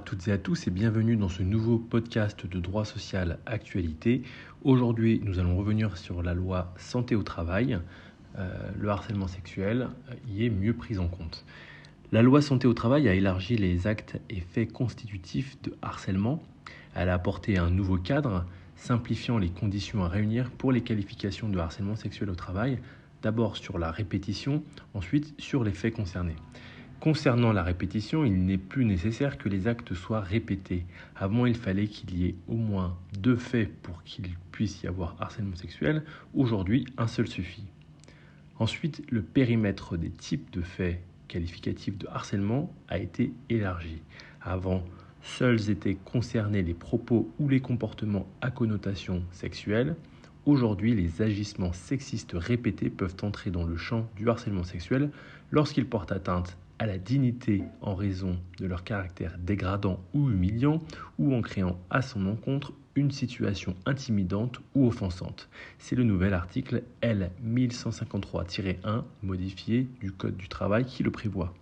toutes et à tous et bienvenue dans ce nouveau podcast de droit social actualité. Aujourd'hui, nous allons revenir sur la loi santé au travail. Euh, le harcèlement sexuel y est mieux pris en compte. La loi santé au travail a élargi les actes et faits constitutifs de harcèlement. Elle a apporté un nouveau cadre simplifiant les conditions à réunir pour les qualifications de harcèlement sexuel au travail, d'abord sur la répétition, ensuite sur les faits concernés. Concernant la répétition, il n'est plus nécessaire que les actes soient répétés. Avant, il fallait qu'il y ait au moins deux faits pour qu'il puisse y avoir harcèlement sexuel. Aujourd'hui, un seul suffit. Ensuite, le périmètre des types de faits qualificatifs de harcèlement a été élargi. Avant, seuls étaient concernés les propos ou les comportements à connotation sexuelle. Aujourd'hui, les agissements sexistes répétés peuvent entrer dans le champ du harcèlement sexuel lorsqu'ils portent atteinte à la dignité en raison de leur caractère dégradant ou humiliant, ou en créant à son encontre une situation intimidante ou offensante. C'est le nouvel article L 1153-1 modifié du Code du travail qui le prévoit.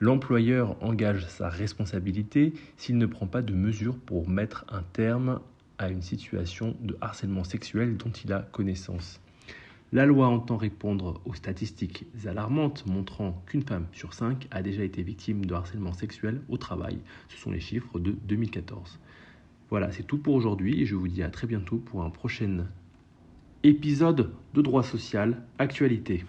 L'employeur engage sa responsabilité s'il ne prend pas de mesures pour mettre un terme à une situation de harcèlement sexuel dont il a connaissance. La loi entend répondre aux statistiques alarmantes montrant qu'une femme sur cinq a déjà été victime de harcèlement sexuel au travail. Ce sont les chiffres de 2014. Voilà, c'est tout pour aujourd'hui et je vous dis à très bientôt pour un prochain épisode de droit social actualité.